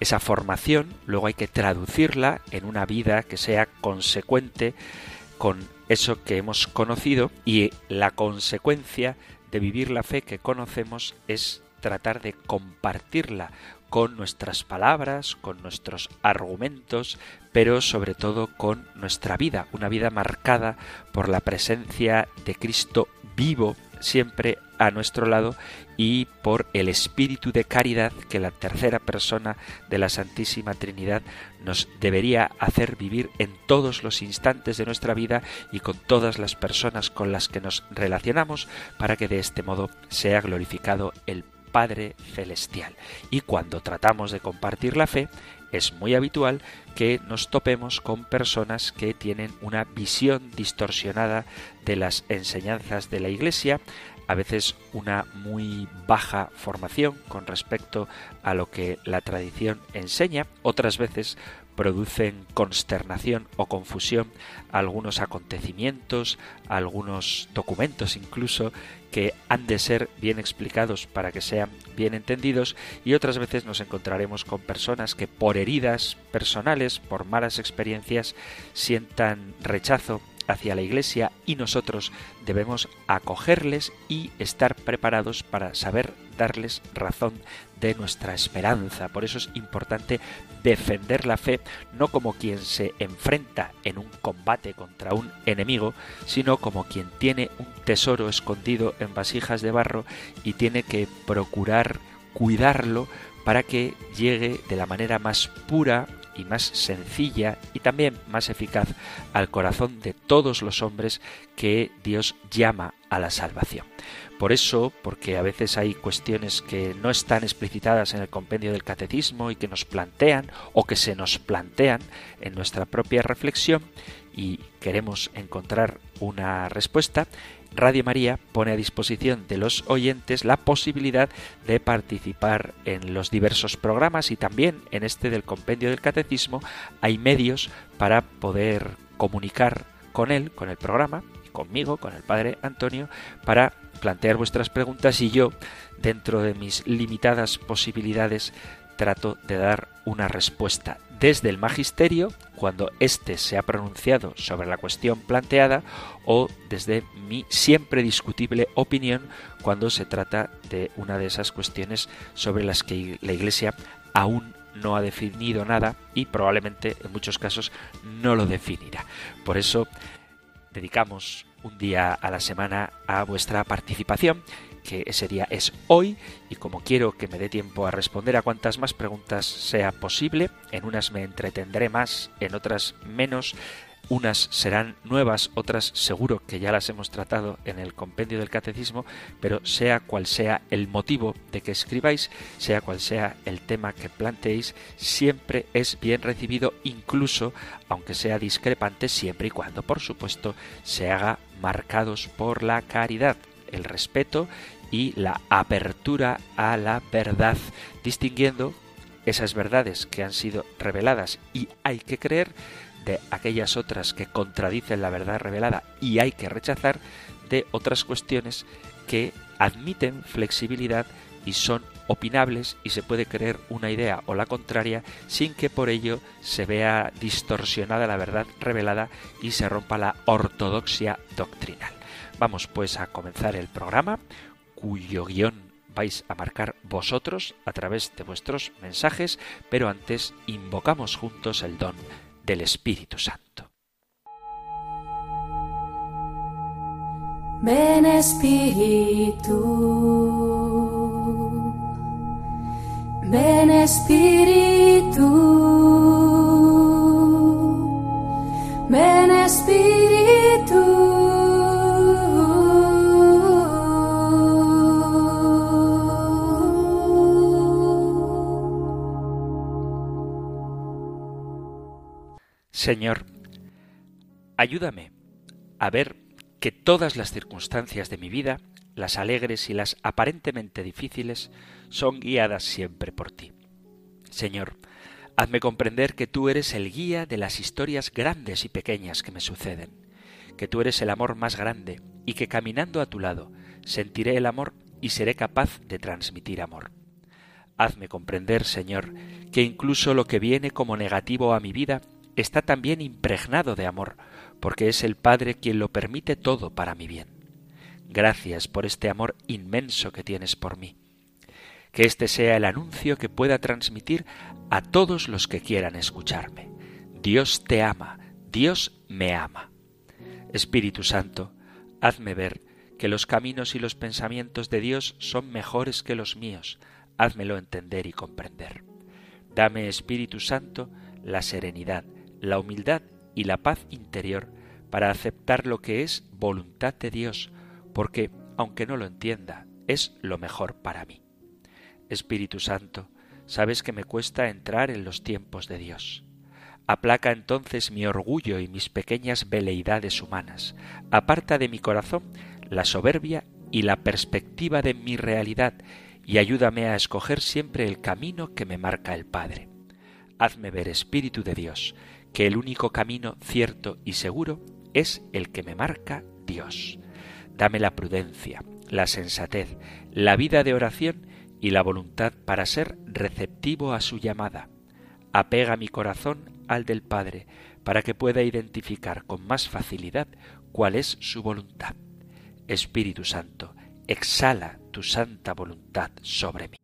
esa formación luego hay que traducirla en una vida que sea consecuente con eso que hemos conocido y la consecuencia de vivir la fe que conocemos es tratar de compartirla con nuestras palabras, con nuestros argumentos, pero sobre todo con nuestra vida, una vida marcada por la presencia de Cristo vivo siempre a nuestro lado y por el espíritu de caridad que la tercera persona de la Santísima Trinidad nos debería hacer vivir en todos los instantes de nuestra vida y con todas las personas con las que nos relacionamos para que de este modo sea glorificado el Padre Celestial. Y cuando tratamos de compartir la fe, es muy habitual que nos topemos con personas que tienen una visión distorsionada de las enseñanzas de la Iglesia, a veces una muy baja formación con respecto a lo que la tradición enseña, otras veces producen consternación o confusión algunos acontecimientos, algunos documentos incluso que han de ser bien explicados para que sean bien entendidos y otras veces nos encontraremos con personas que por heridas personales, por malas experiencias, sientan rechazo hacia la Iglesia y nosotros debemos acogerles y estar preparados para saber darles razón de nuestra esperanza. Por eso es importante defender la fe no como quien se enfrenta en un combate contra un enemigo, sino como quien tiene un tesoro escondido en vasijas de barro y tiene que procurar cuidarlo para que llegue de la manera más pura y más sencilla y también más eficaz al corazón de todos los hombres que Dios llama a la salvación. Por eso, porque a veces hay cuestiones que no están explicitadas en el compendio del catecismo y que nos plantean o que se nos plantean en nuestra propia reflexión y queremos encontrar una respuesta, Radio María pone a disposición de los oyentes la posibilidad de participar en los diversos programas y también en este del compendio del catecismo hay medios para poder comunicar con él, con el programa, y conmigo, con el padre Antonio, para plantear vuestras preguntas y yo, dentro de mis limitadas posibilidades, trato de dar una respuesta desde el magisterio, cuando éste se ha pronunciado sobre la cuestión planteada, o desde mi siempre discutible opinión cuando se trata de una de esas cuestiones sobre las que la Iglesia aún no ha definido nada y probablemente en muchos casos no lo definirá. Por eso dedicamos un día a la semana a vuestra participación que ese día es hoy y como quiero que me dé tiempo a responder a cuantas más preguntas sea posible, en unas me entretendré más, en otras menos, unas serán nuevas, otras seguro que ya las hemos tratado en el compendio del catecismo, pero sea cual sea el motivo de que escribáis, sea cual sea el tema que planteéis, siempre es bien recibido, incluso aunque sea discrepante, siempre y cuando, por supuesto, se haga marcados por la caridad, el respeto y la apertura a la verdad, distinguiendo esas verdades que han sido reveladas y hay que creer de aquellas otras que contradicen la verdad revelada y hay que rechazar de otras cuestiones que admiten flexibilidad y son opinables y se puede creer una idea o la contraria sin que por ello se vea distorsionada la verdad revelada y se rompa la ortodoxia doctrinal. Vamos pues a comenzar el programa cuyo guion vais a marcar vosotros a través de vuestros mensajes, pero antes invocamos juntos el don del Espíritu Santo. Ven Espíritu, ven Espíritu, ven Espíritu. Señor, ayúdame a ver que todas las circunstancias de mi vida, las alegres y las aparentemente difíciles, son guiadas siempre por ti. Señor, hazme comprender que tú eres el guía de las historias grandes y pequeñas que me suceden, que tú eres el amor más grande y que caminando a tu lado sentiré el amor y seré capaz de transmitir amor. Hazme comprender, Señor, que incluso lo que viene como negativo a mi vida está también impregnado de amor, porque es el Padre quien lo permite todo para mi bien. Gracias por este amor inmenso que tienes por mí. Que este sea el anuncio que pueda transmitir a todos los que quieran escucharme. Dios te ama, Dios me ama. Espíritu Santo, hazme ver que los caminos y los pensamientos de Dios son mejores que los míos. Házmelo entender y comprender. Dame, Espíritu Santo, la serenidad, la humildad y la paz interior para aceptar lo que es voluntad de Dios, porque, aunque no lo entienda, es lo mejor para mí. Espíritu Santo, sabes que me cuesta entrar en los tiempos de Dios. Aplaca entonces mi orgullo y mis pequeñas veleidades humanas. Aparta de mi corazón la soberbia y la perspectiva de mi realidad y ayúdame a escoger siempre el camino que me marca el Padre. Hazme ver, Espíritu de Dios, que el único camino cierto y seguro es el que me marca Dios. Dame la prudencia, la sensatez, la vida de oración y la voluntad para ser receptivo a su llamada. Apega mi corazón al del Padre, para que pueda identificar con más facilidad cuál es su voluntad. Espíritu Santo, exhala tu santa voluntad sobre mí.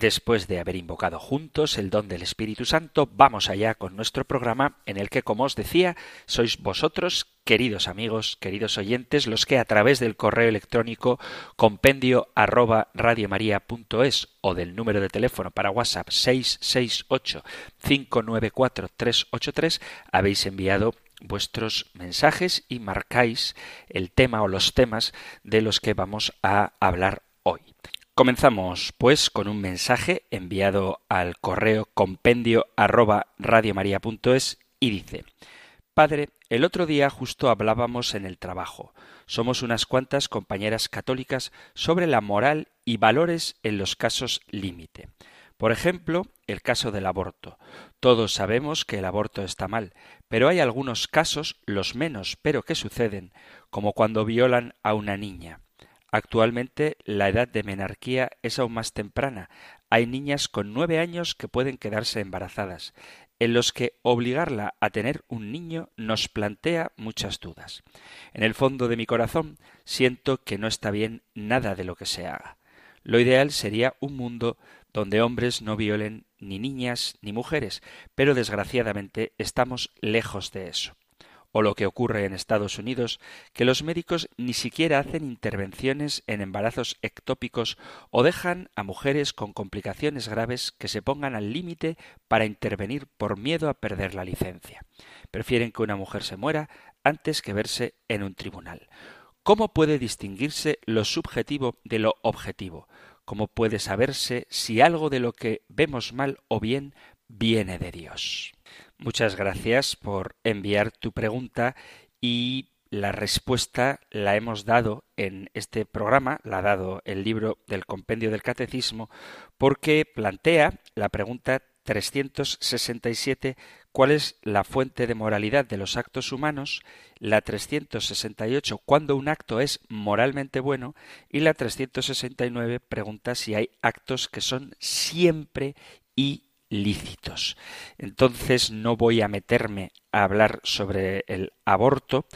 Después de haber invocado juntos el don del Espíritu Santo, vamos allá con nuestro programa en el que, como os decía, sois vosotros, queridos amigos, queridos oyentes, los que a través del correo electrónico compendio arroba radiomaria.es o del número de teléfono para WhatsApp 668 594 383 habéis enviado vuestros mensajes y marcáis el tema o los temas de los que vamos a hablar hoy. Comenzamos, pues, con un mensaje enviado al correo compendio arroba radiomaria.es y dice Padre, el otro día justo hablábamos en el trabajo. Somos unas cuantas compañeras católicas sobre la moral y valores en los casos límite. Por ejemplo, el caso del aborto. Todos sabemos que el aborto está mal, pero hay algunos casos, los menos, pero que suceden, como cuando violan a una niña. Actualmente la edad de menarquía es aún más temprana. Hay niñas con nueve años que pueden quedarse embarazadas, en los que obligarla a tener un niño nos plantea muchas dudas. En el fondo de mi corazón siento que no está bien nada de lo que se haga. Lo ideal sería un mundo donde hombres no violen ni niñas ni mujeres, pero desgraciadamente estamos lejos de eso o lo que ocurre en Estados Unidos, que los médicos ni siquiera hacen intervenciones en embarazos ectópicos o dejan a mujeres con complicaciones graves que se pongan al límite para intervenir por miedo a perder la licencia. Prefieren que una mujer se muera antes que verse en un tribunal. ¿Cómo puede distinguirse lo subjetivo de lo objetivo? ¿Cómo puede saberse si algo de lo que vemos mal o bien viene de Dios? Muchas gracias por enviar tu pregunta y la respuesta la hemos dado en este programa, la ha dado el libro del Compendio del Catecismo, porque plantea la pregunta 367 cuál es la fuente de moralidad de los actos humanos, la 368 cuándo un acto es moralmente bueno y la 369 pregunta si hay actos que son siempre ilícitos. Entonces no voy a meterme a hablar sobre el aborto,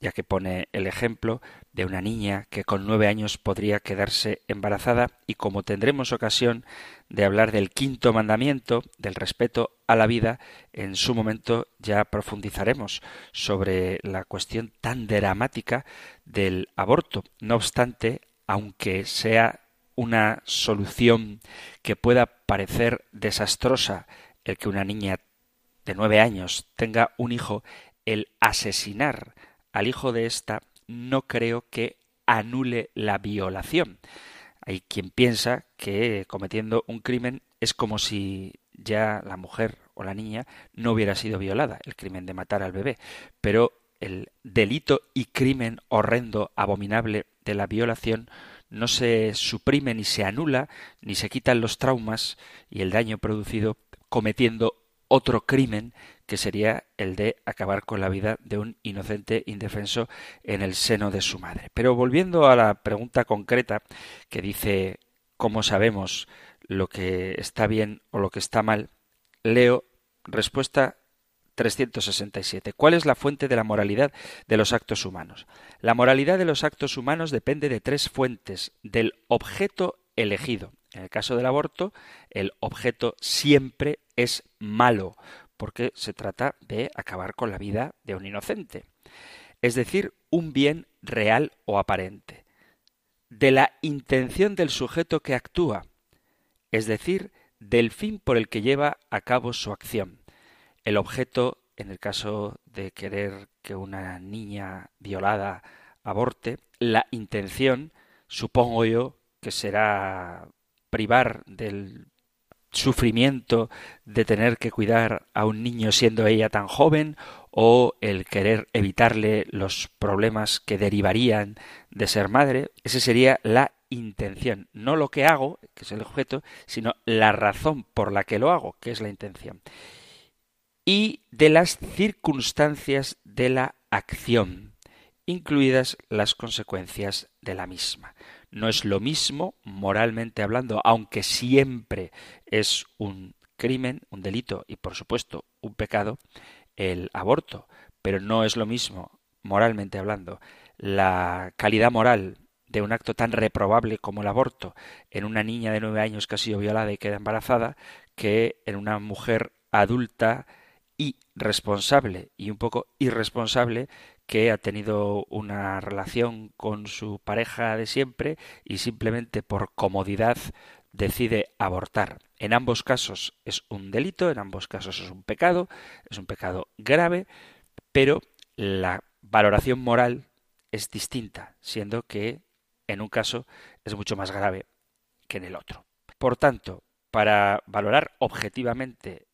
ya que pone el ejemplo de una niña que con nueve años podría quedarse embarazada y como tendremos ocasión de hablar del quinto mandamiento, del respeto a la vida, en su momento ya profundizaremos sobre la cuestión tan dramática del aborto. No obstante, aunque sea una solución que pueda parecer desastrosa el que una niña de nueve años tenga un hijo, el asesinar al hijo de ésta no creo que anule la violación. Hay quien piensa que cometiendo un crimen es como si ya la mujer o la niña no hubiera sido violada, el crimen de matar al bebé. Pero el delito y crimen horrendo, abominable de la violación no se suprime ni se anula, ni se quitan los traumas y el daño producido cometiendo otro crimen que sería el de acabar con la vida de un inocente indefenso en el seno de su madre. Pero volviendo a la pregunta concreta que dice ¿cómo sabemos lo que está bien o lo que está mal? Leo respuesta 367. ¿Cuál es la fuente de la moralidad de los actos humanos? La moralidad de los actos humanos depende de tres fuentes, del objeto elegido. En el caso del aborto, el objeto siempre es malo, porque se trata de acabar con la vida de un inocente, es decir, un bien real o aparente, de la intención del sujeto que actúa, es decir, del fin por el que lleva a cabo su acción. El objeto, en el caso de querer que una niña violada aborte, la intención, supongo yo, que será privar del sufrimiento de tener que cuidar a un niño siendo ella tan joven o el querer evitarle los problemas que derivarían de ser madre, esa sería la intención, no lo que hago, que es el objeto, sino la razón por la que lo hago, que es la intención. Y de las circunstancias de la acción, incluidas las consecuencias de la misma. No es lo mismo, moralmente hablando, aunque siempre es un crimen, un delito y por supuesto un pecado, el aborto, pero no es lo mismo, moralmente hablando, la calidad moral de un acto tan reprobable como el aborto en una niña de nueve años que ha sido violada y queda embarazada que en una mujer adulta y responsable y un poco irresponsable que ha tenido una relación con su pareja de siempre y simplemente por comodidad decide abortar. En ambos casos es un delito, en ambos casos es un pecado, es un pecado grave, pero la valoración moral es distinta, siendo que en un caso es mucho más grave que en el otro. Por tanto, para valorar objetivamente,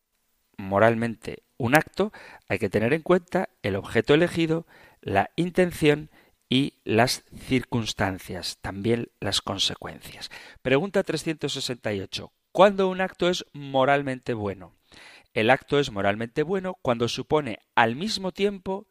moralmente, un acto, hay que tener en cuenta el objeto elegido, la intención y las circunstancias, también las consecuencias. Pregunta 368. ¿Cuándo un acto es moralmente bueno? El acto es moralmente bueno cuando supone al mismo tiempo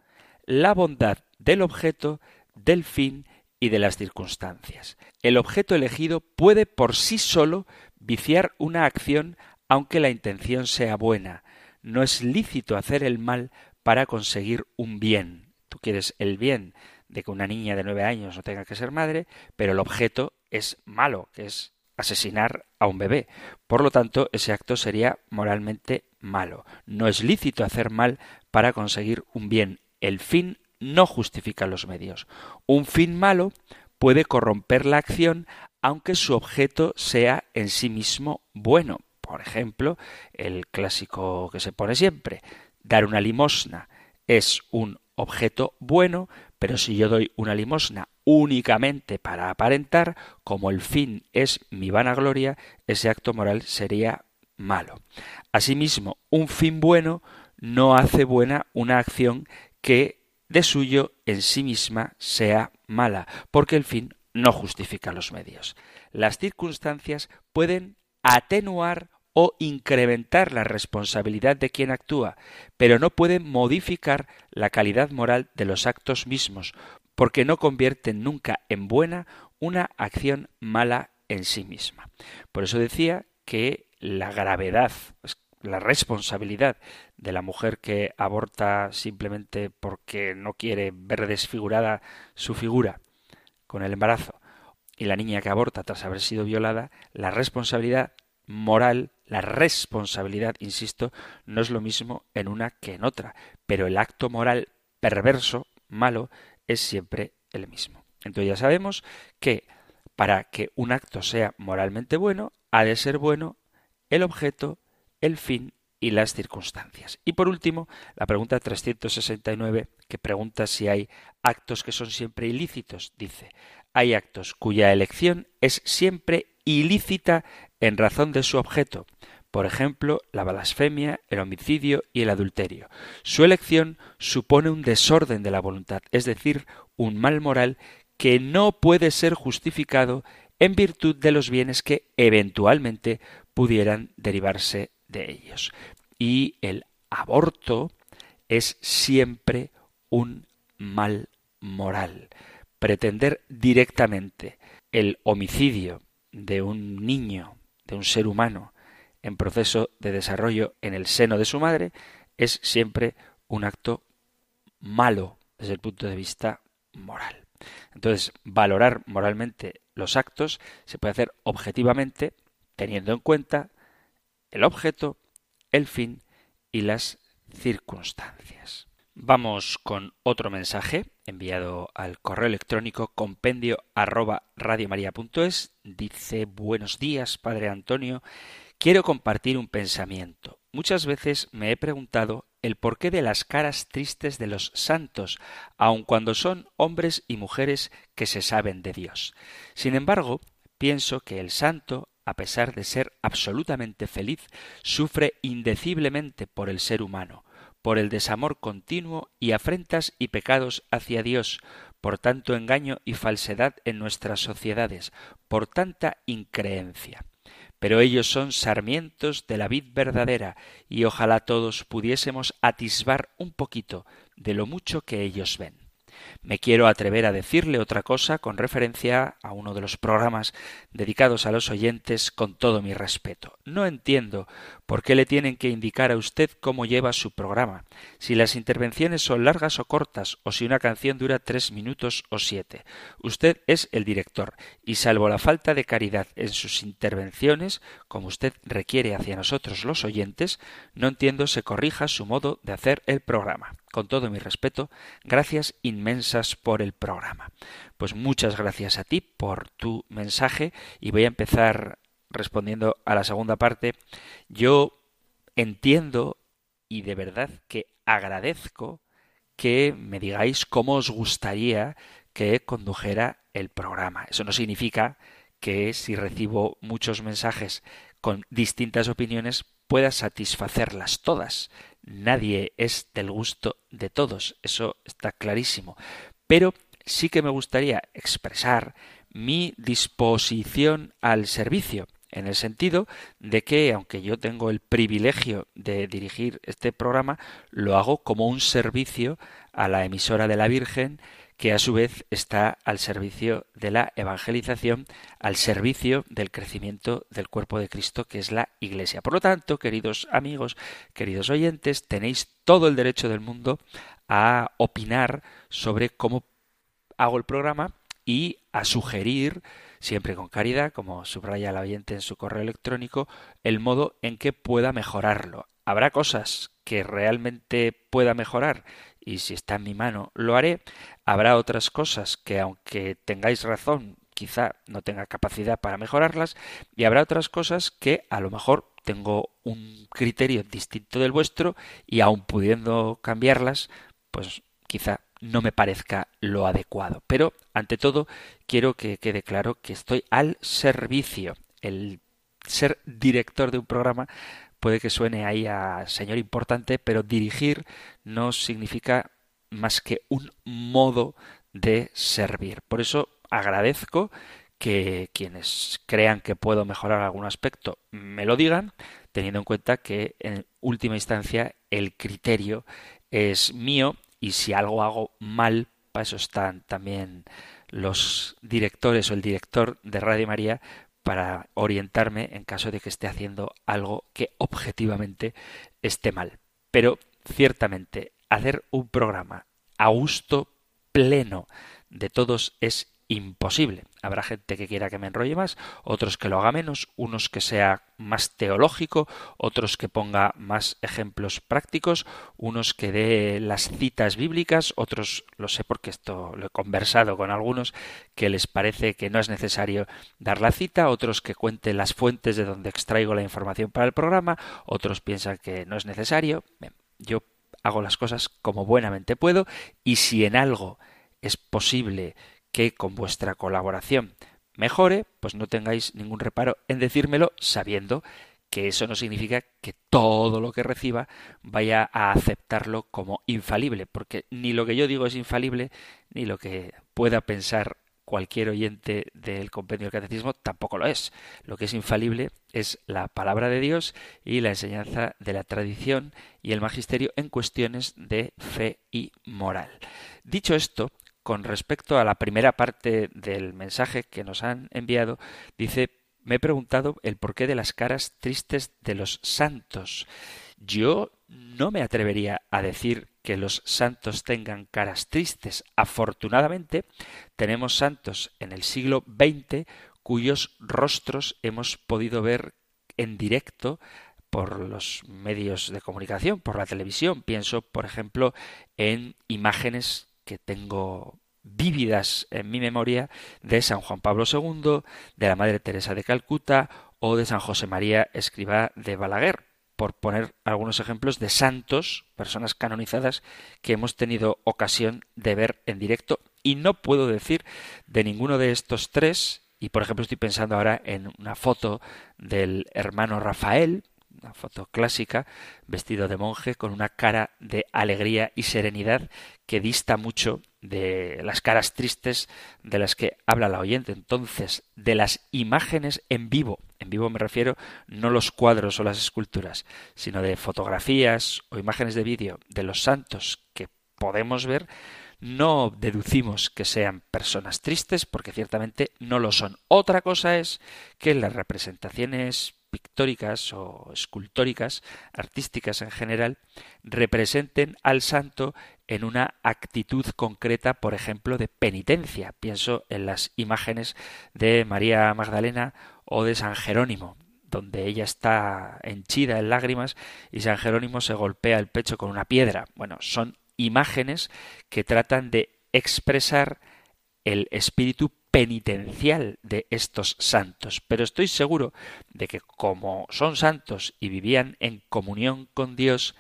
la bondad del objeto, del fin y de las circunstancias. El objeto elegido puede por sí solo viciar una acción aunque la intención sea buena, no es lícito hacer el mal para conseguir un bien. Tú quieres el bien de que una niña de nueve años no tenga que ser madre, pero el objeto es malo, que es asesinar a un bebé. Por lo tanto, ese acto sería moralmente malo. No es lícito hacer mal para conseguir un bien. El fin no justifica los medios. Un fin malo puede corromper la acción aunque su objeto sea en sí mismo bueno. Por ejemplo, el clásico que se pone siempre, dar una limosna es un objeto bueno, pero si yo doy una limosna únicamente para aparentar, como el fin es mi vanagloria, ese acto moral sería malo. Asimismo, un fin bueno no hace buena una acción que de suyo en sí misma sea mala, porque el fin no justifica los medios. Las circunstancias pueden atenuar o incrementar la responsabilidad de quien actúa, pero no puede modificar la calidad moral de los actos mismos, porque no convierten nunca en buena una acción mala en sí misma. Por eso decía que la gravedad, la responsabilidad de la mujer que aborta simplemente porque no quiere ver desfigurada su figura con el embarazo y la niña que aborta tras haber sido violada, la responsabilidad moral, la responsabilidad, insisto, no es lo mismo en una que en otra, pero el acto moral perverso, malo, es siempre el mismo. Entonces ya sabemos que para que un acto sea moralmente bueno, ha de ser bueno el objeto, el fin y las circunstancias. Y por último, la pregunta 369, que pregunta si hay actos que son siempre ilícitos, dice, hay actos cuya elección es siempre ilícita en razón de su objeto, por ejemplo, la blasfemia, el homicidio y el adulterio. Su elección supone un desorden de la voluntad, es decir, un mal moral que no puede ser justificado en virtud de los bienes que eventualmente pudieran derivarse de ellos. Y el aborto es siempre un mal moral. Pretender directamente el homicidio de un niño, de un ser humano, en proceso de desarrollo en el seno de su madre, es siempre un acto malo desde el punto de vista moral. Entonces, valorar moralmente los actos se puede hacer objetivamente teniendo en cuenta el objeto, el fin y las circunstancias. Vamos con otro mensaje enviado al correo electrónico compendio arroba Dice buenos días, Padre Antonio. Quiero compartir un pensamiento. Muchas veces me he preguntado el porqué de las caras tristes de los santos, aun cuando son hombres y mujeres que se saben de Dios. Sin embargo, pienso que el santo, a pesar de ser absolutamente feliz, sufre indeciblemente por el ser humano, por el desamor continuo y afrentas y pecados hacia Dios, por tanto engaño y falsedad en nuestras sociedades, por tanta increencia pero ellos son sarmientos de la vid verdadera, y ojalá todos pudiésemos atisbar un poquito de lo mucho que ellos ven. Me quiero atrever a decirle otra cosa con referencia a uno de los programas dedicados a los oyentes con todo mi respeto. No entiendo por qué le tienen que indicar a usted cómo lleva su programa, si las intervenciones son largas o cortas, o si una canción dura tres minutos o siete. Usted es el director, y salvo la falta de caridad en sus intervenciones, como usted requiere hacia nosotros los oyentes, no entiendo se corrija su modo de hacer el programa con todo mi respeto, gracias inmensas por el programa. Pues muchas gracias a ti por tu mensaje y voy a empezar respondiendo a la segunda parte. Yo entiendo y de verdad que agradezco que me digáis cómo os gustaría que condujera el programa. Eso no significa que si recibo muchos mensajes con distintas opiniones pueda satisfacerlas todas. Nadie es del gusto de todos, eso está clarísimo. Pero sí que me gustaría expresar mi disposición al servicio, en el sentido de que, aunque yo tengo el privilegio de dirigir este programa, lo hago como un servicio a la emisora de la Virgen que a su vez está al servicio de la evangelización, al servicio del crecimiento del cuerpo de Cristo, que es la Iglesia. Por lo tanto, queridos amigos, queridos oyentes, tenéis todo el derecho del mundo a opinar sobre cómo hago el programa y a sugerir, siempre con caridad, como subraya el oyente en su correo electrónico, el modo en que pueda mejorarlo. Habrá cosas que realmente pueda mejorar y si está en mi mano lo haré. Habrá otras cosas que aunque tengáis razón quizá no tenga capacidad para mejorarlas y habrá otras cosas que a lo mejor tengo un criterio distinto del vuestro y aun pudiendo cambiarlas pues quizá no me parezca lo adecuado. Pero ante todo quiero que quede claro que estoy al servicio. El ser director de un programa puede que suene ahí a señor importante, pero dirigir no significa más que un modo de servir. Por eso agradezco que quienes crean que puedo mejorar algún aspecto me lo digan, teniendo en cuenta que en última instancia el criterio es mío y si algo hago mal, para eso están también los directores o el director de Radio María para orientarme en caso de que esté haciendo algo que objetivamente esté mal. Pero ciertamente hacer un programa a gusto pleno de todos es imposible. Habrá gente que quiera que me enrolle más, otros que lo haga menos, unos que sea más teológico, otros que ponga más ejemplos prácticos, unos que dé las citas bíblicas, otros, lo sé porque esto lo he conversado con algunos, que les parece que no es necesario dar la cita, otros que cuente las fuentes de donde extraigo la información para el programa, otros piensan que no es necesario. yo hago las cosas como buenamente puedo y si en algo es posible que con vuestra colaboración mejore, pues no tengáis ningún reparo en decírmelo sabiendo que eso no significa que todo lo que reciba vaya a aceptarlo como infalible, porque ni lo que yo digo es infalible, ni lo que pueda pensar cualquier oyente del compendio del catecismo tampoco lo es. Lo que es infalible es la palabra de Dios y la enseñanza de la tradición y el magisterio en cuestiones de fe y moral. Dicho esto, con respecto a la primera parte del mensaje que nos han enviado, dice, me he preguntado el porqué de las caras tristes de los santos. Yo no me atrevería a decir que los santos tengan caras tristes. Afortunadamente, tenemos santos en el siglo XX cuyos rostros hemos podido ver en directo por los medios de comunicación, por la televisión. Pienso, por ejemplo, en imágenes que tengo vívidas en mi memoria de San Juan Pablo II, de la Madre Teresa de Calcuta o de San José María Escribá de Balaguer, por poner algunos ejemplos de santos, personas canonizadas que hemos tenido ocasión de ver en directo. Y no puedo decir de ninguno de estos tres y por ejemplo estoy pensando ahora en una foto del hermano Rafael, una foto clásica, vestido de monje, con una cara de alegría y serenidad que dista mucho de las caras tristes de las que habla la oyente. Entonces, de las imágenes en vivo, en vivo me refiero no los cuadros o las esculturas, sino de fotografías o imágenes de vídeo de los santos que podemos ver, no deducimos que sean personas tristes, porque ciertamente no lo son. Otra cosa es que las representaciones pictóricas o escultóricas, artísticas en general, representen al santo en una actitud concreta, por ejemplo, de penitencia. Pienso en las imágenes de María Magdalena o de San Jerónimo, donde ella está henchida en lágrimas y San Jerónimo se golpea el pecho con una piedra. Bueno, son imágenes que tratan de expresar el espíritu penitencial de estos santos, pero estoy seguro de que como son santos y vivían en comunión con Dios,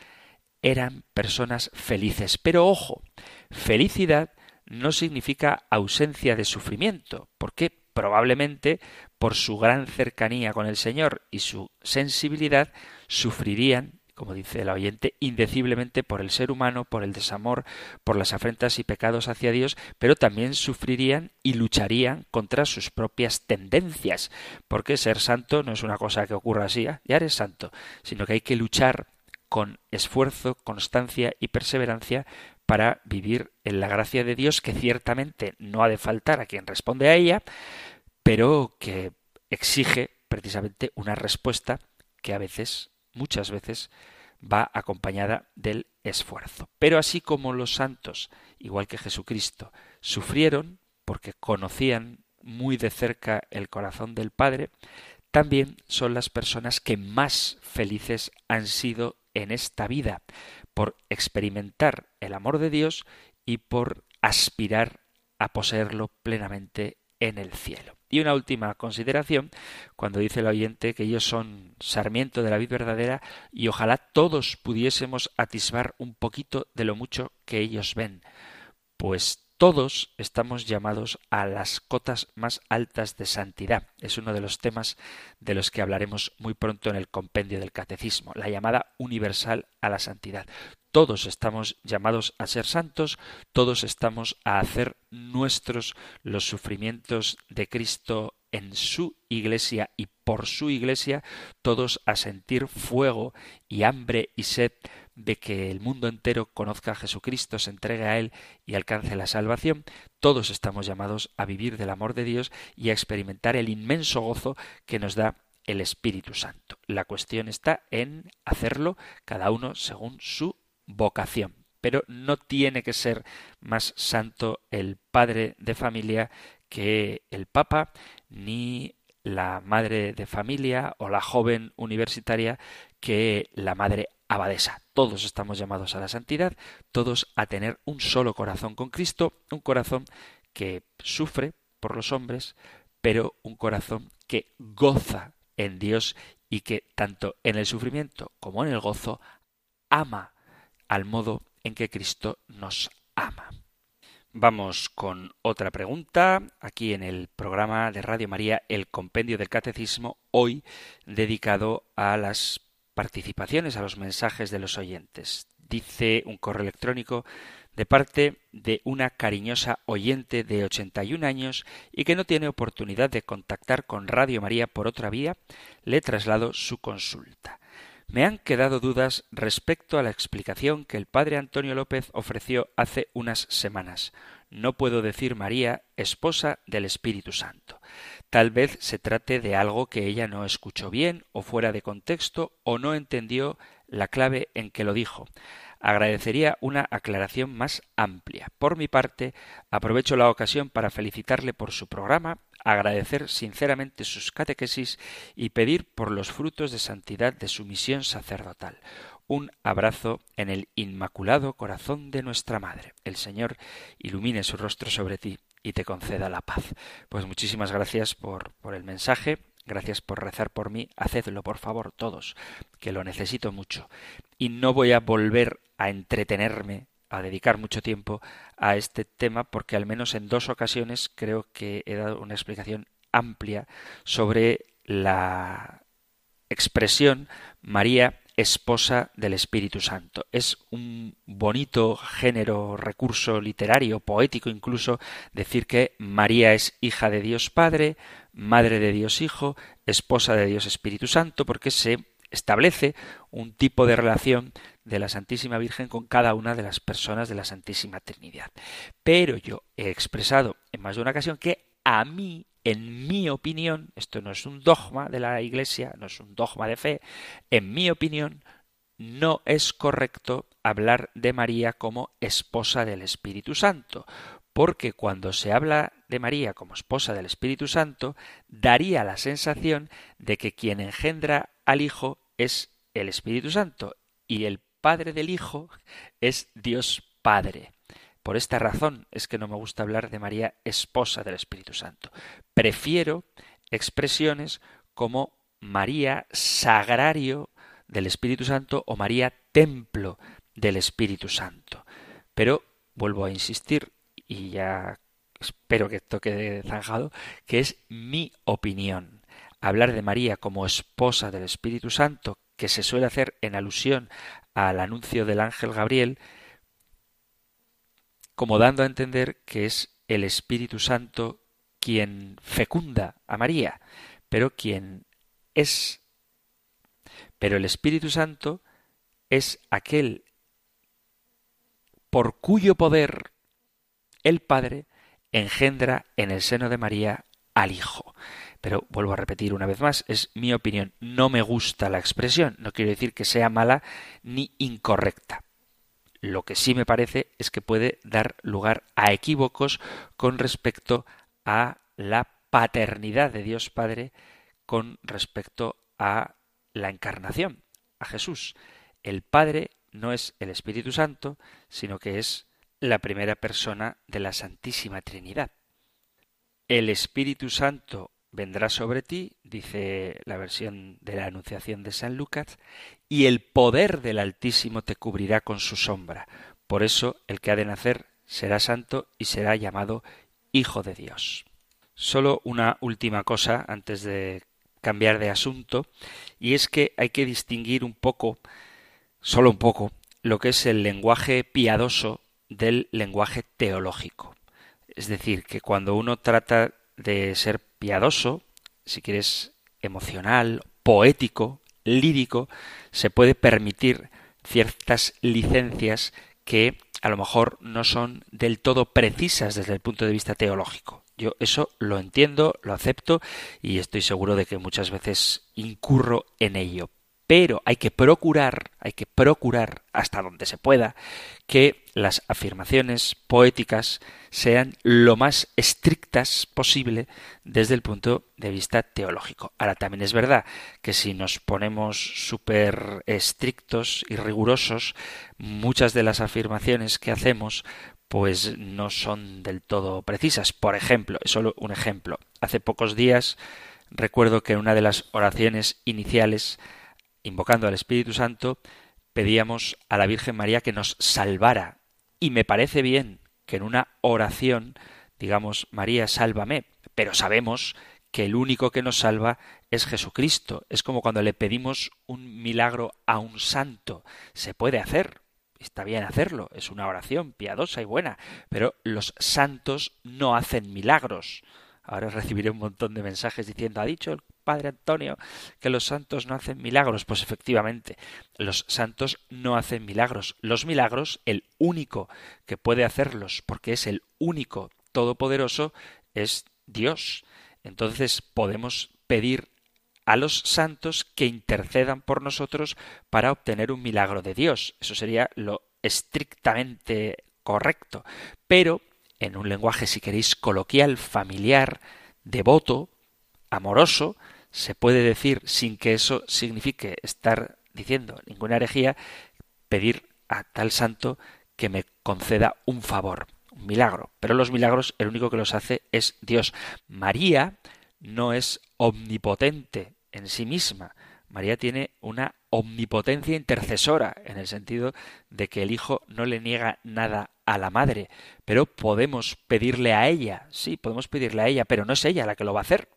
eran personas felices. Pero ojo, felicidad no significa ausencia de sufrimiento, porque probablemente por su gran cercanía con el Señor y su sensibilidad sufrirían como dice el oyente, indeciblemente por el ser humano, por el desamor, por las afrentas y pecados hacia Dios, pero también sufrirían y lucharían contra sus propias tendencias, porque ser santo no es una cosa que ocurra así, ah, ya eres santo, sino que hay que luchar con esfuerzo, constancia y perseverancia para vivir en la gracia de Dios, que ciertamente no ha de faltar a quien responde a ella, pero que exige precisamente una respuesta que a veces muchas veces va acompañada del esfuerzo. Pero así como los santos, igual que Jesucristo, sufrieron porque conocían muy de cerca el corazón del Padre, también son las personas que más felices han sido en esta vida por experimentar el amor de Dios y por aspirar a poseerlo plenamente en el cielo. Y una última consideración, cuando dice el oyente que ellos son sarmiento de la vida verdadera y ojalá todos pudiésemos atisbar un poquito de lo mucho que ellos ven. Pues todos estamos llamados a las cotas más altas de santidad. Es uno de los temas de los que hablaremos muy pronto en el compendio del catecismo, la llamada universal a la santidad. Todos estamos llamados a ser santos, todos estamos a hacer nuestros los sufrimientos de Cristo en su iglesia y por su iglesia, todos a sentir fuego y hambre y sed de que el mundo entero conozca a Jesucristo, se entregue a Él y alcance la salvación, todos estamos llamados a vivir del amor de Dios y a experimentar el inmenso gozo que nos da el Espíritu Santo. La cuestión está en hacerlo cada uno según su vocación. Pero no tiene que ser más santo el padre de familia que el Papa, ni la madre de familia o la joven universitaria que la madre abadesa. Todos estamos llamados a la santidad, todos a tener un solo corazón con Cristo, un corazón que sufre por los hombres, pero un corazón que goza en Dios y que tanto en el sufrimiento como en el gozo ama al modo en que Cristo nos ama. Vamos con otra pregunta aquí en el programa de Radio María El Compendio del Catecismo, hoy dedicado a las participaciones, a los mensajes de los oyentes. Dice un correo electrónico de parte de una cariñosa oyente de 81 años y que no tiene oportunidad de contactar con Radio María por otra vía, le traslado su consulta. Me han quedado dudas respecto a la explicación que el padre Antonio López ofreció hace unas semanas. No puedo decir María, esposa del Espíritu Santo. Tal vez se trate de algo que ella no escuchó bien o fuera de contexto o no entendió la clave en que lo dijo. Agradecería una aclaración más amplia. Por mi parte, aprovecho la ocasión para felicitarle por su programa, agradecer sinceramente sus catequesis y pedir por los frutos de santidad de su misión sacerdotal. Un abrazo en el inmaculado corazón de nuestra Madre. El Señor ilumine su rostro sobre ti y te conceda la paz. Pues muchísimas gracias por, por el mensaje, gracias por rezar por mí, hacedlo por favor todos, que lo necesito mucho. Y no voy a volver a entretenerme, a dedicar mucho tiempo a este tema, porque al menos en dos ocasiones creo que he dado una explicación amplia sobre la expresión María esposa del Espíritu Santo. Es un bonito género, recurso literario, poético incluso, decir que María es hija de Dios Padre, madre de Dios Hijo, esposa de Dios Espíritu Santo, porque se establece un tipo de relación de la Santísima Virgen con cada una de las personas de la Santísima Trinidad. Pero yo he expresado en más de una ocasión que a mí en mi opinión, esto no es un dogma de la Iglesia, no es un dogma de fe, en mi opinión, no es correcto hablar de María como esposa del Espíritu Santo, porque cuando se habla de María como esposa del Espíritu Santo, daría la sensación de que quien engendra al Hijo es el Espíritu Santo y el Padre del Hijo es Dios Padre. Por esta razón es que no me gusta hablar de María esposa del Espíritu Santo. Prefiero expresiones como María sagrario del Espíritu Santo o María templo del Espíritu Santo. Pero vuelvo a insistir y ya espero que esto quede zanjado, que es mi opinión. Hablar de María como esposa del Espíritu Santo, que se suele hacer en alusión al anuncio del ángel Gabriel, como dando a entender que es el Espíritu Santo quien fecunda a María, pero quien es. Pero el Espíritu Santo es aquel por cuyo poder el Padre engendra en el seno de María al Hijo. Pero vuelvo a repetir una vez más, es mi opinión, no me gusta la expresión, no quiero decir que sea mala ni incorrecta. Lo que sí me parece es que puede dar lugar a equívocos con respecto a la paternidad de Dios Padre con respecto a la encarnación, a Jesús. El Padre no es el Espíritu Santo, sino que es la primera persona de la Santísima Trinidad. El Espíritu Santo vendrá sobre ti, dice la versión de la Anunciación de San Lucas, y el poder del Altísimo te cubrirá con su sombra. Por eso el que ha de nacer será santo y será llamado Hijo de Dios. Solo una última cosa antes de cambiar de asunto, y es que hay que distinguir un poco, solo un poco, lo que es el lenguaje piadoso del lenguaje teológico. Es decir, que cuando uno trata de ser piadoso, si quieres emocional, poético, lírico, se puede permitir ciertas licencias que a lo mejor no son del todo precisas desde el punto de vista teológico. Yo eso lo entiendo, lo acepto y estoy seguro de que muchas veces incurro en ello pero hay que procurar, hay que procurar hasta donde se pueda que las afirmaciones poéticas sean lo más estrictas posible desde el punto de vista teológico. Ahora también es verdad que si nos ponemos súper estrictos y rigurosos, muchas de las afirmaciones que hacemos pues no son del todo precisas. Por ejemplo, es solo un ejemplo. Hace pocos días recuerdo que en una de las oraciones iniciales invocando al Espíritu Santo, pedíamos a la Virgen María que nos salvara. Y me parece bien que en una oración digamos María, sálvame, pero sabemos que el único que nos salva es Jesucristo. Es como cuando le pedimos un milagro a un santo. Se puede hacer, está bien hacerlo, es una oración piadosa y buena, pero los santos no hacen milagros. Ahora recibiré un montón de mensajes diciendo, ha dicho el Padre Antonio que los santos no hacen milagros. Pues efectivamente, los santos no hacen milagros. Los milagros, el único que puede hacerlos, porque es el único todopoderoso, es Dios. Entonces podemos pedir a los santos que intercedan por nosotros para obtener un milagro de Dios. Eso sería lo estrictamente correcto. Pero en un lenguaje, si queréis, coloquial, familiar, devoto, amoroso, se puede decir, sin que eso signifique estar diciendo ninguna herejía, pedir a tal santo que me conceda un favor, un milagro. Pero los milagros, el único que los hace es Dios. María no es omnipotente en sí misma. María tiene una omnipotencia intercesora, en el sentido de que el Hijo no le niega nada a la Madre, pero podemos pedirle a ella, sí, podemos pedirle a ella, pero no es ella la que lo va a hacer.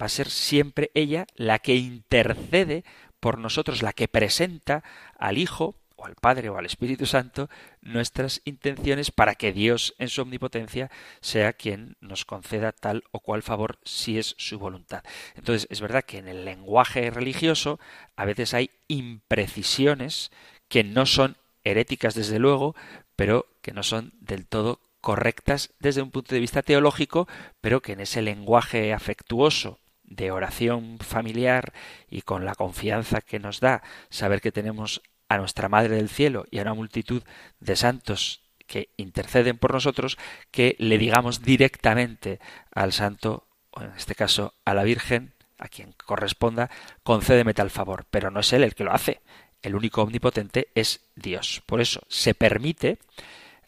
Va a ser siempre ella la que intercede por nosotros, la que presenta al Hijo o al Padre o al Espíritu Santo nuestras intenciones para que Dios en su omnipotencia sea quien nos conceda tal o cual favor si es su voluntad. Entonces es verdad que en el lenguaje religioso a veces hay imprecisiones que no son heréticas desde luego, pero que no son del todo correctas desde un punto de vista teológico, pero que en ese lenguaje afectuoso de oración familiar y con la confianza que nos da saber que tenemos a nuestra Madre del Cielo y a una multitud de santos que interceden por nosotros, que le digamos directamente al santo, o en este caso a la Virgen, a quien corresponda, concédeme tal favor. Pero no es Él el que lo hace. El único omnipotente es Dios. Por eso se permite,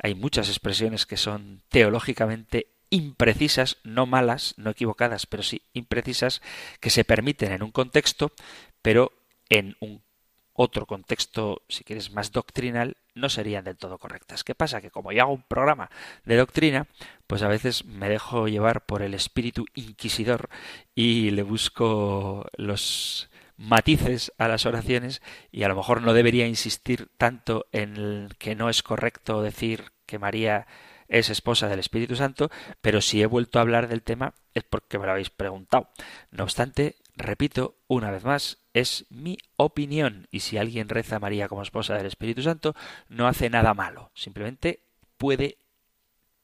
hay muchas expresiones que son teológicamente imprecisas, no malas, no equivocadas, pero sí imprecisas, que se permiten en un contexto, pero en un otro contexto, si quieres, más doctrinal, no serían del todo correctas. ¿Qué pasa? Que como yo hago un programa de doctrina, pues a veces me dejo llevar por el espíritu inquisidor y le busco los matices a las oraciones y a lo mejor no debería insistir tanto en que no es correcto decir que María es esposa del Espíritu Santo, pero si he vuelto a hablar del tema es porque me lo habéis preguntado. No obstante, repito una vez más, es mi opinión y si alguien reza a María como esposa del Espíritu Santo, no hace nada malo, simplemente puede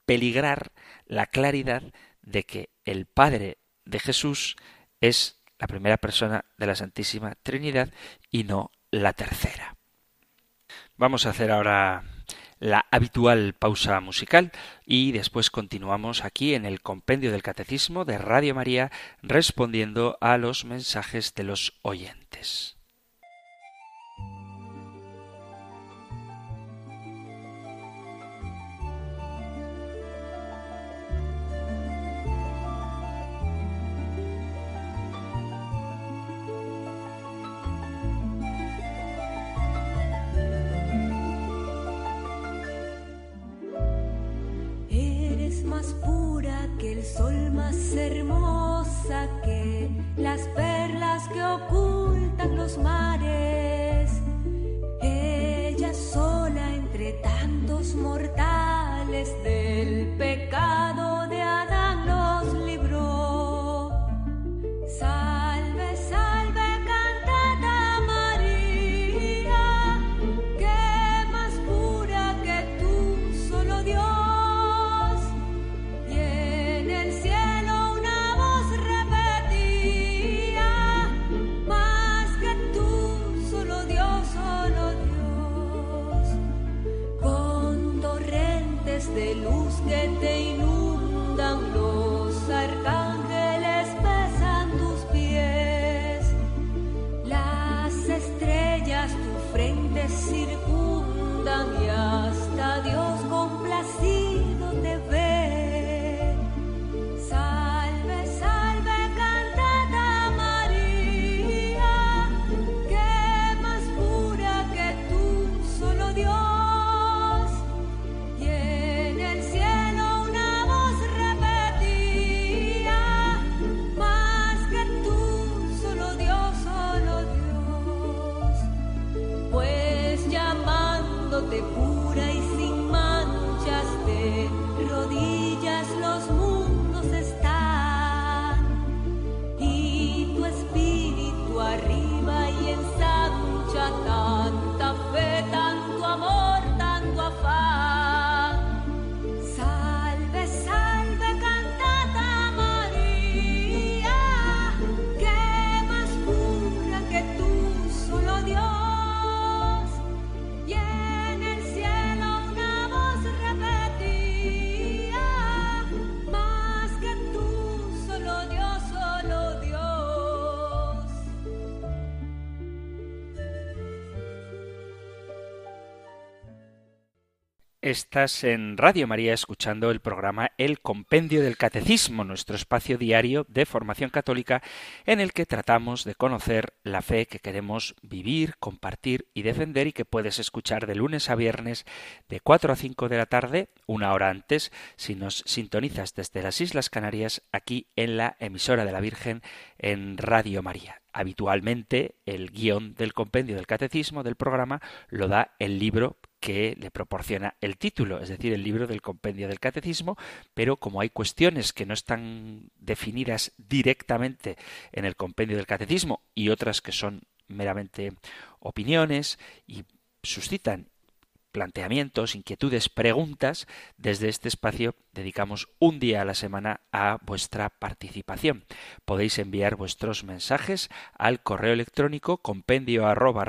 peligrar la claridad de que el Padre de Jesús es la primera persona de la Santísima Trinidad y no la tercera. Vamos a hacer ahora la habitual pausa musical y después continuamos aquí en el compendio del Catecismo de Radio María respondiendo a los mensajes de los oyentes. Sol más hermosa que las perlas que ocultan los mares. Estás en Radio María escuchando el programa El Compendio del Catecismo, nuestro espacio diario de formación católica en el que tratamos de conocer la fe que queremos vivir, compartir y defender y que puedes escuchar de lunes a viernes de 4 a 5 de la tarde, una hora antes, si nos sintonizas desde las Islas Canarias, aquí en la emisora de la Virgen en Radio María. Habitualmente el guion del compendio del catecismo del programa lo da el libro que le proporciona el título, es decir, el libro del compendio del catecismo, pero como hay cuestiones que no están definidas directamente en el compendio del catecismo y otras que son meramente opiniones y suscitan planteamientos, inquietudes, preguntas, desde este espacio dedicamos un día a la semana a vuestra participación. Podéis enviar vuestros mensajes al correo electrónico compendio arroba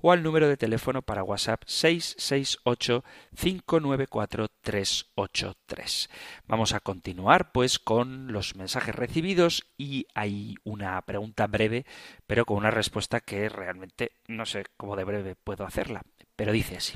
o al número de teléfono para WhatsApp 668 594 383. Vamos a continuar pues con los mensajes recibidos y hay una pregunta breve pero con una respuesta que realmente no sé cómo de breve puedo hacerla pero dice así.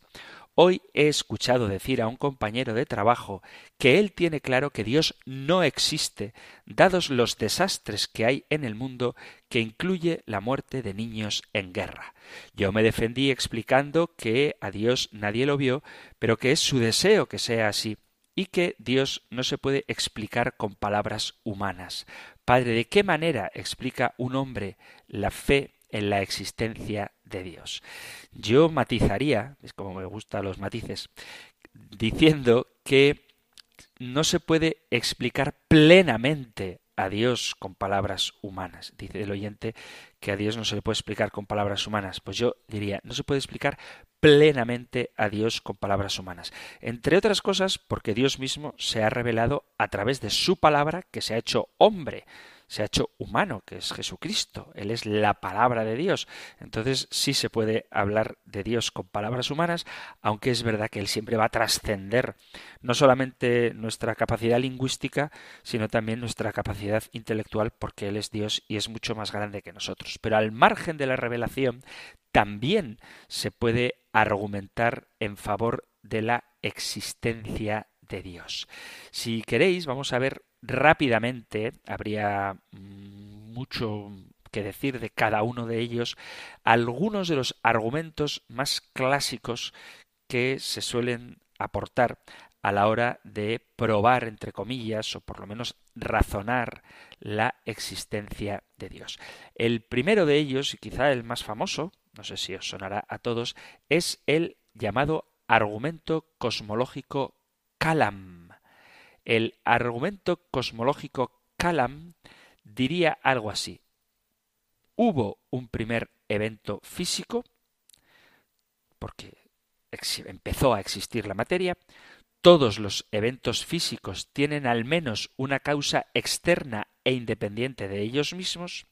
Hoy he escuchado decir a un compañero de trabajo que él tiene claro que Dios no existe, dados los desastres que hay en el mundo, que incluye la muerte de niños en guerra. Yo me defendí explicando que a Dios nadie lo vio, pero que es su deseo que sea así, y que Dios no se puede explicar con palabras humanas. Padre, ¿de qué manera explica un hombre la fe en la existencia de Dios. Yo matizaría, es como me gustan los matices, diciendo que no se puede explicar plenamente a Dios con palabras humanas. Dice el oyente que a Dios no se le puede explicar con palabras humanas. Pues yo diría, no se puede explicar plenamente a Dios con palabras humanas. Entre otras cosas, porque Dios mismo se ha revelado a través de su palabra que se ha hecho hombre se ha hecho humano, que es Jesucristo. Él es la palabra de Dios. Entonces sí se puede hablar de Dios con palabras humanas, aunque es verdad que Él siempre va a trascender no solamente nuestra capacidad lingüística, sino también nuestra capacidad intelectual, porque Él es Dios y es mucho más grande que nosotros. Pero al margen de la revelación, también se puede argumentar en favor de la existencia de Dios. Si queréis, vamos a ver rápidamente, habría mucho que decir de cada uno de ellos, algunos de los argumentos más clásicos que se suelen aportar a la hora de probar, entre comillas, o por lo menos razonar la existencia de Dios. El primero de ellos, y quizá el más famoso, no sé si os sonará a todos, es el llamado argumento cosmológico Calam. El argumento cosmológico Calam diría algo así. Hubo un primer evento físico, porque empezó a existir la materia, todos los eventos físicos tienen al menos una causa externa e independiente de ellos mismos,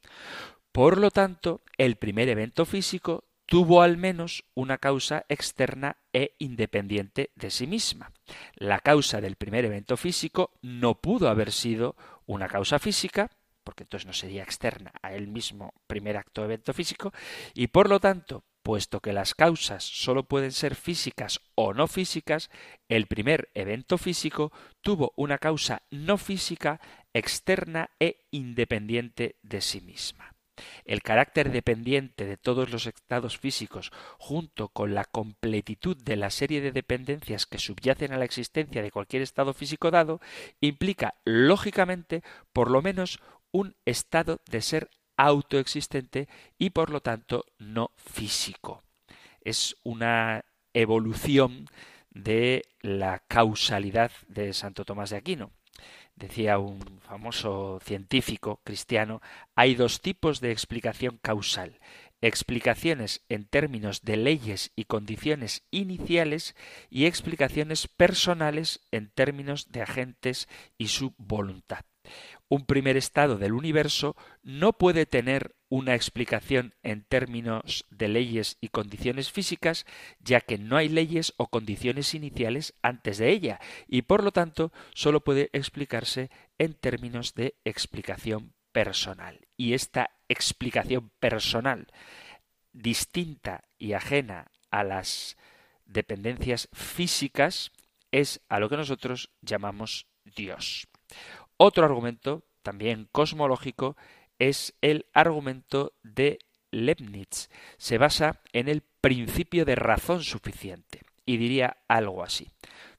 por lo tanto, el primer evento físico tuvo al menos una causa externa e independiente de sí misma. La causa del primer evento físico no pudo haber sido una causa física, porque entonces no sería externa a el mismo primer acto evento físico, y por lo tanto, puesto que las causas sólo pueden ser físicas o no físicas, el primer evento físico tuvo una causa no física externa e independiente de sí misma. El carácter dependiente de todos los estados físicos, junto con la completitud de la serie de dependencias que subyacen a la existencia de cualquier estado físico dado, implica, lógicamente, por lo menos un estado de ser autoexistente y por lo tanto no físico. Es una evolución de la causalidad de Santo Tomás de Aquino decía un famoso científico cristiano, hay dos tipos de explicación causal. Explicaciones en términos de leyes y condiciones iniciales y explicaciones personales en términos de agentes y su voluntad. Un primer estado del universo no puede tener una explicación en términos de leyes y condiciones físicas, ya que no hay leyes o condiciones iniciales antes de ella, y por lo tanto sólo puede explicarse en términos de explicación personal. Y esta explicación personal, distinta y ajena a las dependencias físicas es a lo que nosotros llamamos Dios. Otro argumento, también cosmológico, es el argumento de Leibniz. Se basa en el principio de razón suficiente y diría algo así.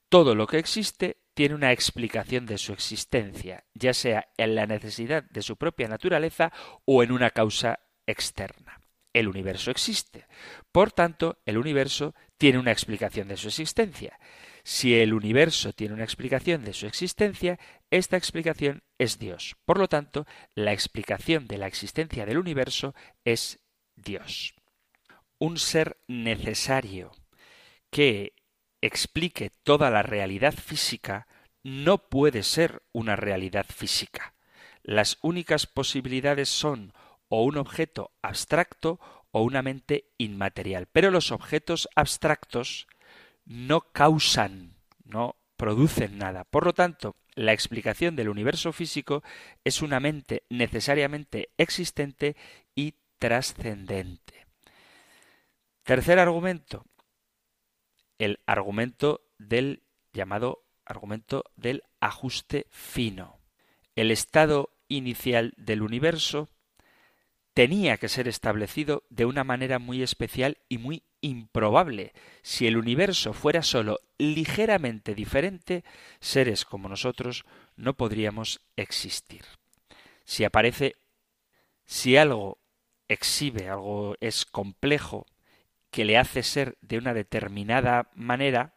Todo lo que existe tiene una explicación de su existencia, ya sea en la necesidad de su propia naturaleza o en una causa externa. El universo existe. Por tanto, el universo tiene una explicación de su existencia. Si el universo tiene una explicación de su existencia, esta explicación es Dios. Por lo tanto, la explicación de la existencia del universo es Dios. Un ser necesario que explique toda la realidad física no puede ser una realidad física. Las únicas posibilidades son o un objeto abstracto o una mente inmaterial. Pero los objetos abstractos no causan, no producen nada. Por lo tanto, la explicación del universo físico es una mente necesariamente existente y trascendente. Tercer argumento, el argumento del llamado argumento del ajuste fino. El estado inicial del universo tenía que ser establecido de una manera muy especial y muy improbable. Si el universo fuera sólo ligeramente diferente, seres como nosotros no podríamos existir. Si aparece, si algo exhibe, algo es complejo, que le hace ser de una determinada manera,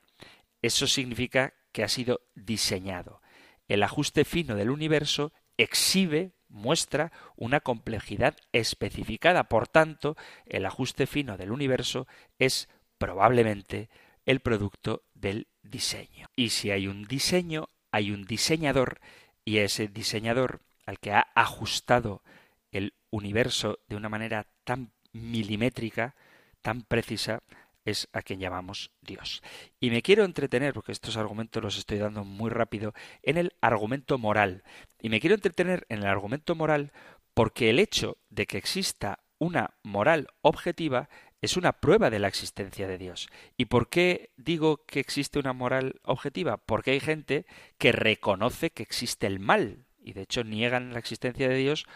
eso significa que ha sido diseñado. El ajuste fino del universo exhibe muestra una complejidad especificada. Por tanto, el ajuste fino del universo es probablemente el producto del diseño. Y si hay un diseño, hay un diseñador, y ese diseñador al que ha ajustado el universo de una manera tan milimétrica, tan precisa, es a quien llamamos Dios. Y me quiero entretener, porque estos argumentos los estoy dando muy rápido, en el argumento moral. Y me quiero entretener en el argumento moral porque el hecho de que exista una moral objetiva es una prueba de la existencia de Dios. ¿Y por qué digo que existe una moral objetiva? Porque hay gente que reconoce que existe el mal y de hecho niegan la existencia de Dios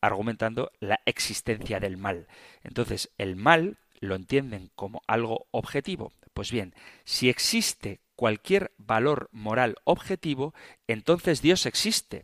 argumentando la existencia del mal. Entonces, el mal lo entienden como algo objetivo. Pues bien, si existe cualquier valor moral objetivo, entonces Dios existe.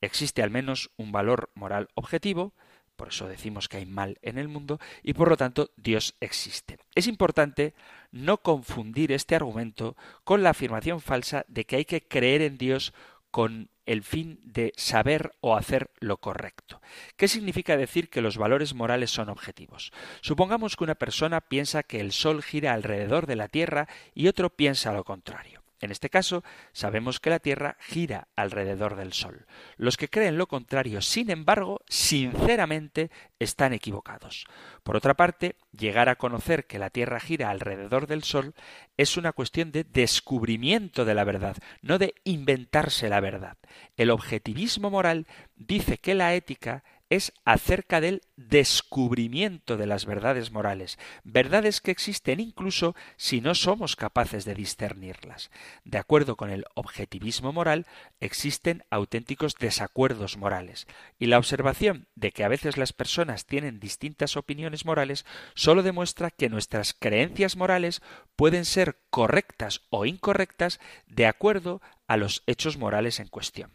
Existe al menos un valor moral objetivo, por eso decimos que hay mal en el mundo, y por lo tanto Dios existe. Es importante no confundir este argumento con la afirmación falsa de que hay que creer en Dios con el fin de saber o hacer lo correcto. ¿Qué significa decir que los valores morales son objetivos? Supongamos que una persona piensa que el Sol gira alrededor de la Tierra y otro piensa lo contrario. En este caso, sabemos que la Tierra gira alrededor del Sol. Los que creen lo contrario, sin embargo, sinceramente están equivocados. Por otra parte, llegar a conocer que la Tierra gira alrededor del Sol es una cuestión de descubrimiento de la verdad, no de inventarse la verdad. El objetivismo moral dice que la ética es acerca del descubrimiento de las verdades morales, verdades que existen incluso si no somos capaces de discernirlas. De acuerdo con el objetivismo moral, existen auténticos desacuerdos morales, y la observación de que a veces las personas tienen distintas opiniones morales solo demuestra que nuestras creencias morales pueden ser correctas o incorrectas de acuerdo a los hechos morales en cuestión.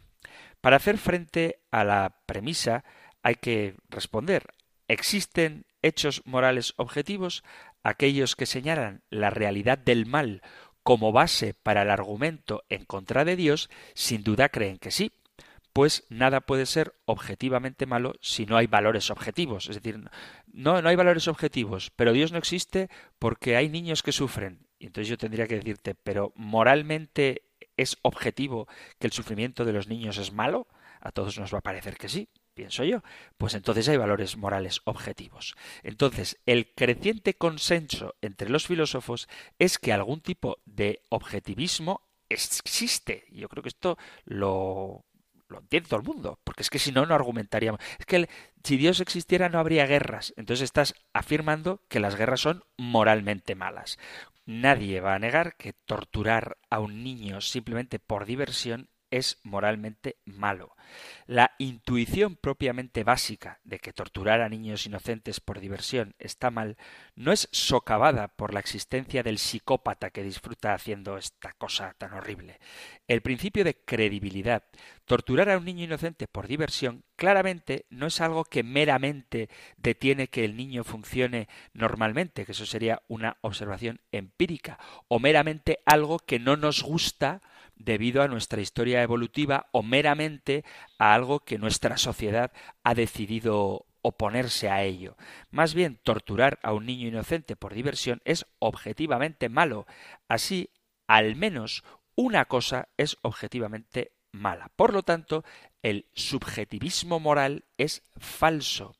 Para hacer frente a la premisa hay que responder. ¿Existen hechos morales objetivos? Aquellos que señalan la realidad del mal como base para el argumento en contra de Dios, sin duda creen que sí, pues nada puede ser objetivamente malo si no hay valores objetivos. Es decir, no, no hay valores objetivos, pero Dios no existe porque hay niños que sufren. Y entonces yo tendría que decirte, pero moralmente es objetivo que el sufrimiento de los niños es malo. A todos nos va a parecer que sí, pienso yo, pues entonces hay valores morales objetivos. Entonces, el creciente consenso entre los filósofos es que algún tipo de objetivismo existe. Yo creo que esto lo lo entiende todo el mundo, porque es que si no, no argumentaríamos. Es que si Dios existiera no habría guerras. Entonces estás afirmando que las guerras son moralmente malas. Nadie va a negar que torturar a un niño simplemente por diversión es moralmente malo. La intuición propiamente básica de que torturar a niños inocentes por diversión está mal no es socavada por la existencia del psicópata que disfruta haciendo esta cosa tan horrible. El principio de credibilidad, torturar a un niño inocente por diversión, claramente no es algo que meramente detiene que el niño funcione normalmente, que eso sería una observación empírica, o meramente algo que no nos gusta debido a nuestra historia evolutiva o meramente a algo que nuestra sociedad ha decidido oponerse a ello. Más bien, torturar a un niño inocente por diversión es objetivamente malo. Así, al menos una cosa es objetivamente mala. Por lo tanto, el subjetivismo moral es falso.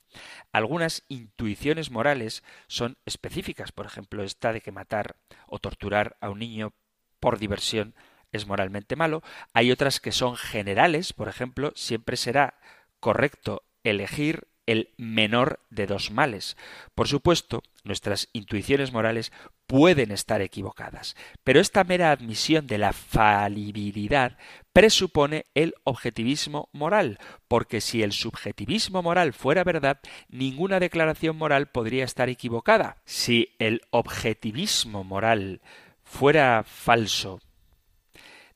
Algunas intuiciones morales son específicas, por ejemplo, esta de que matar o torturar a un niño por diversión es moralmente malo. Hay otras que son generales, por ejemplo, siempre será correcto elegir el menor de dos males. Por supuesto, nuestras intuiciones morales pueden estar equivocadas, pero esta mera admisión de la falibilidad presupone el objetivismo moral, porque si el subjetivismo moral fuera verdad, ninguna declaración moral podría estar equivocada. Si el objetivismo moral fuera falso,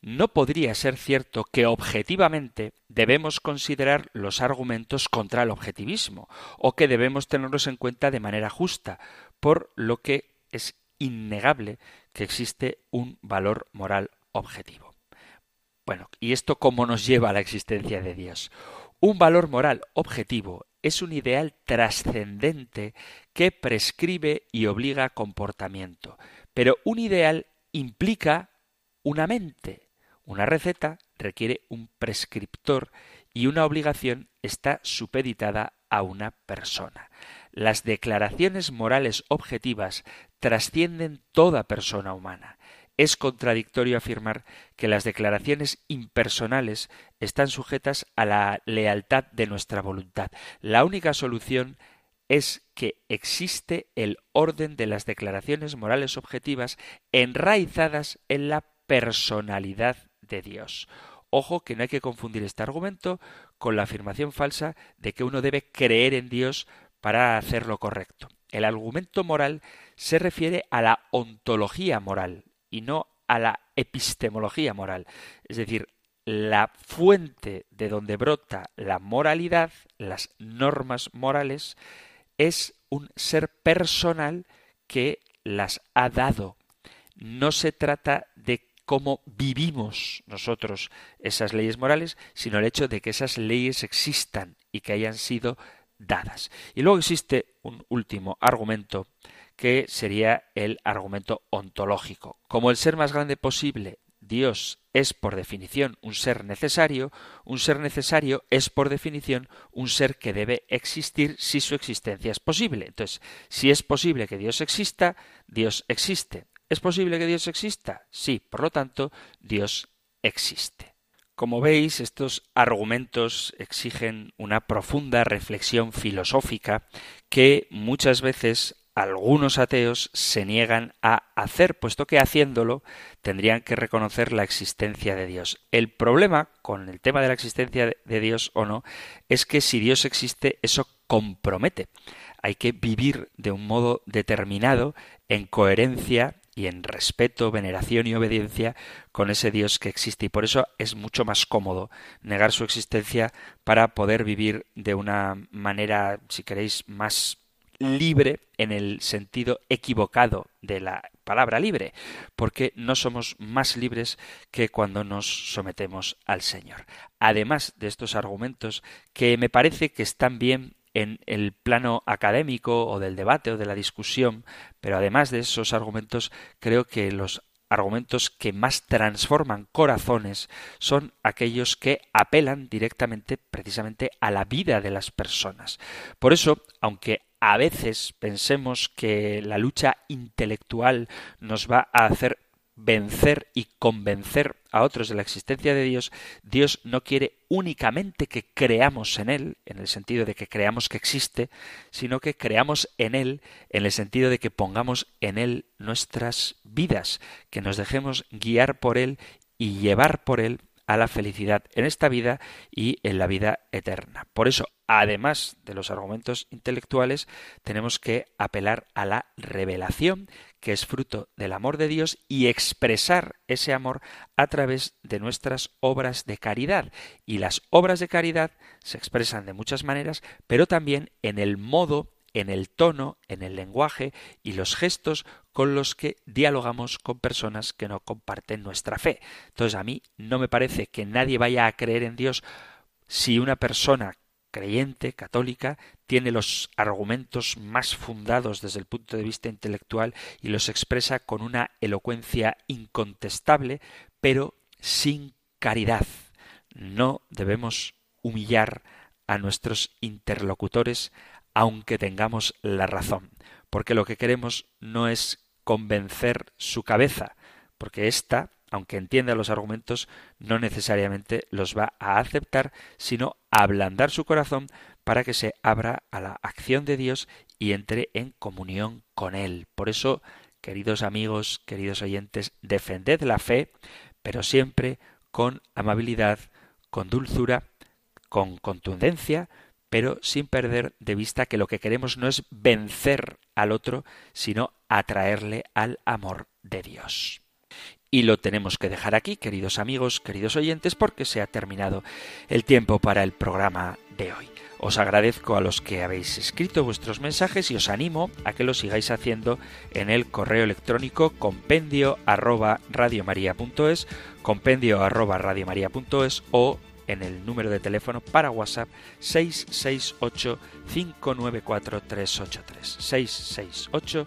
no podría ser cierto que objetivamente debemos considerar los argumentos contra el objetivismo, o que debemos tenerlos en cuenta de manera justa, por lo que es innegable que existe un valor moral objetivo. Bueno, ¿y esto cómo nos lleva a la existencia de Dios? Un valor moral objetivo es un ideal trascendente que prescribe y obliga comportamiento, pero un ideal implica una mente, una receta requiere un prescriptor y una obligación está supeditada a una persona. Las declaraciones morales objetivas trascienden toda persona humana. Es contradictorio afirmar que las declaraciones impersonales están sujetas a la lealtad de nuestra voluntad. La única solución es que existe el orden de las declaraciones morales objetivas enraizadas en la personalidad de Dios. Ojo que no hay que confundir este argumento con la afirmación falsa de que uno debe creer en Dios para hacer lo correcto. El argumento moral se refiere a la ontología moral y no a la epistemología moral. Es decir, la fuente de donde brota la moralidad, las normas morales, es un ser personal que las ha dado. No se trata de cómo vivimos nosotros esas leyes morales, sino el hecho de que esas leyes existan y que hayan sido dadas. Y luego existe un último argumento que sería el argumento ontológico. Como el ser más grande posible, Dios es por definición un ser necesario, un ser necesario es por definición un ser que debe existir si su existencia es posible. Entonces, si es posible que Dios exista, Dios existe. ¿Es posible que Dios exista? Sí, por lo tanto, Dios existe. Como veis, estos argumentos exigen una profunda reflexión filosófica que muchas veces algunos ateos se niegan a hacer, puesto que haciéndolo tendrían que reconocer la existencia de Dios. El problema con el tema de la existencia de Dios o no es que si Dios existe, eso compromete. Hay que vivir de un modo determinado, en coherencia y en respeto, veneración y obediencia con ese Dios que existe. Y por eso es mucho más cómodo negar su existencia para poder vivir de una manera, si queréis, más libre en el sentido equivocado de la palabra libre, porque no somos más libres que cuando nos sometemos al Señor. Además de estos argumentos que me parece que están bien en el plano académico o del debate o de la discusión, pero además de esos argumentos, creo que los argumentos que más transforman corazones son aquellos que apelan directamente precisamente a la vida de las personas. Por eso, aunque a veces pensemos que la lucha intelectual nos va a hacer vencer y convencer a otros de la existencia de Dios, Dios no quiere únicamente que creamos en Él, en el sentido de que creamos que existe, sino que creamos en Él en el sentido de que pongamos en Él nuestras vidas, que nos dejemos guiar por Él y llevar por Él a la felicidad en esta vida y en la vida eterna. Por eso, además de los argumentos intelectuales, tenemos que apelar a la revelación, que es fruto del amor de Dios, y expresar ese amor a través de nuestras obras de caridad. Y las obras de caridad se expresan de muchas maneras, pero también en el modo en el tono, en el lenguaje y los gestos con los que dialogamos con personas que no comparten nuestra fe. Entonces a mí no me parece que nadie vaya a creer en Dios si una persona creyente, católica, tiene los argumentos más fundados desde el punto de vista intelectual y los expresa con una elocuencia incontestable, pero sin caridad. No debemos humillar a nuestros interlocutores aunque tengamos la razón, porque lo que queremos no es convencer su cabeza, porque ésta, aunque entienda los argumentos, no necesariamente los va a aceptar, sino ablandar su corazón para que se abra a la acción de Dios y entre en comunión con Él. Por eso, queridos amigos, queridos oyentes, defended la fe, pero siempre con amabilidad, con dulzura, con contundencia, pero sin perder de vista que lo que queremos no es vencer al otro, sino atraerle al amor de Dios. Y lo tenemos que dejar aquí, queridos amigos, queridos oyentes, porque se ha terminado el tiempo para el programa de hoy. Os agradezco a los que habéis escrito vuestros mensajes y os animo a que lo sigáis haciendo en el correo electrónico compendio arroba compendio arroba o en el número de teléfono para WhatsApp 668 594 383 668